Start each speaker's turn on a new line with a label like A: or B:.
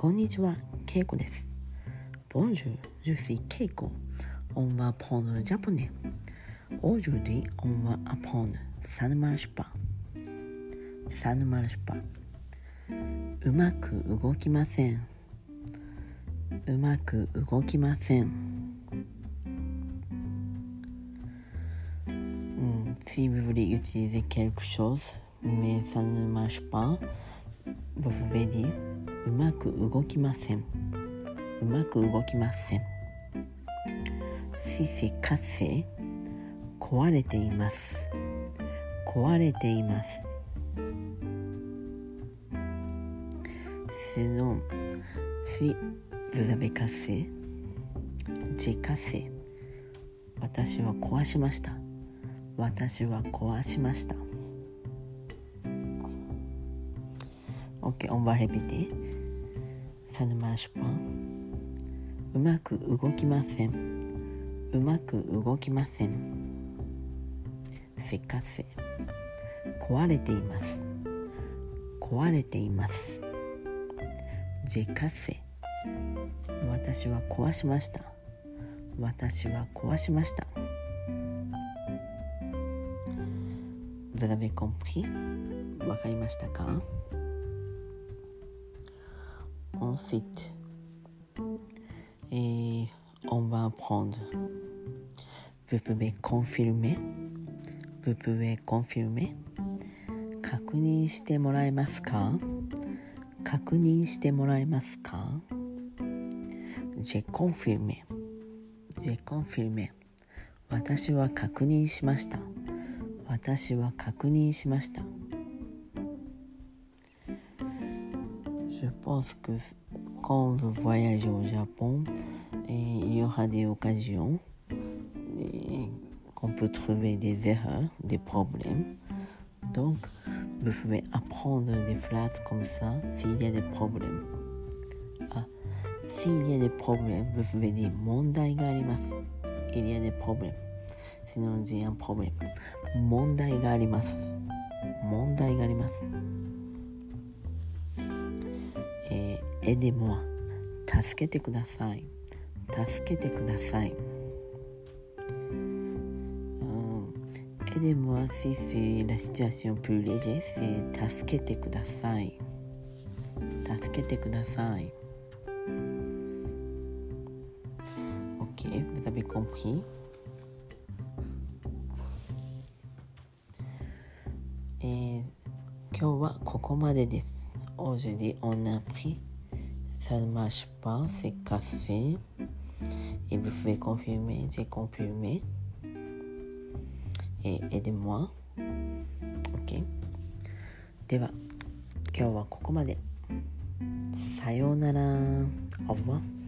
A: こんにちは、ケイコです。 Bonjour, je suis Keiko. On va apprendre, japonais. Aujourd'hui, on va apprendre, ça ne marche pas. Ça ne marche pas.うまく動きません。うまく動きません。うん vous voulez utiliser quelque chose, mais うまく動きません。うまく動きません。Si c'est cassé, 壊れています。壊れています。Sinon, si vous avez cassé, j'ai cassé. 私は壊しました。私は壊しました。Och omvar hebete サヌマラシュパンうまく動きませんうまく動きませんせかせ壊れています壊れていますジェカセ私は壊しました私は壊しました Vous avez わかりましたか Ensuite, et on va apprendre. Vous pouvez confirmer. Vous pouvez confirmer. 確認してもらえますか確認してもらえますか J'ai confirmé. J'ai confirmé. 私は確認しました。私は確認しました。Je pense que quand on veut voyager au Japon, il y aura des occasions qu'on peut trouver des erreurs, des problèmes. Donc, vous pouvez apprendre des phrases comme ça s'il y a des problèmes. Ah, s'il y a des problèmes, vous pouvez dire Mondai ga. Il y a des problèmes. Sinon, on dit un problème. Mondai ga arimasu. Mondai. エデモ助けてください。助けてください。エデモアシし、しーラシチュアシオンプレジェス助けてください。助けてください。OK vous avez リえー、今日はここまでです。Aujourd'hui, on Ça ne marche pas, c'est cassé. Et vous pouvez confirmer, j'ai confirmé. Et aidez-moi. OK. では、今日はここまで。さようなら。Au revoir.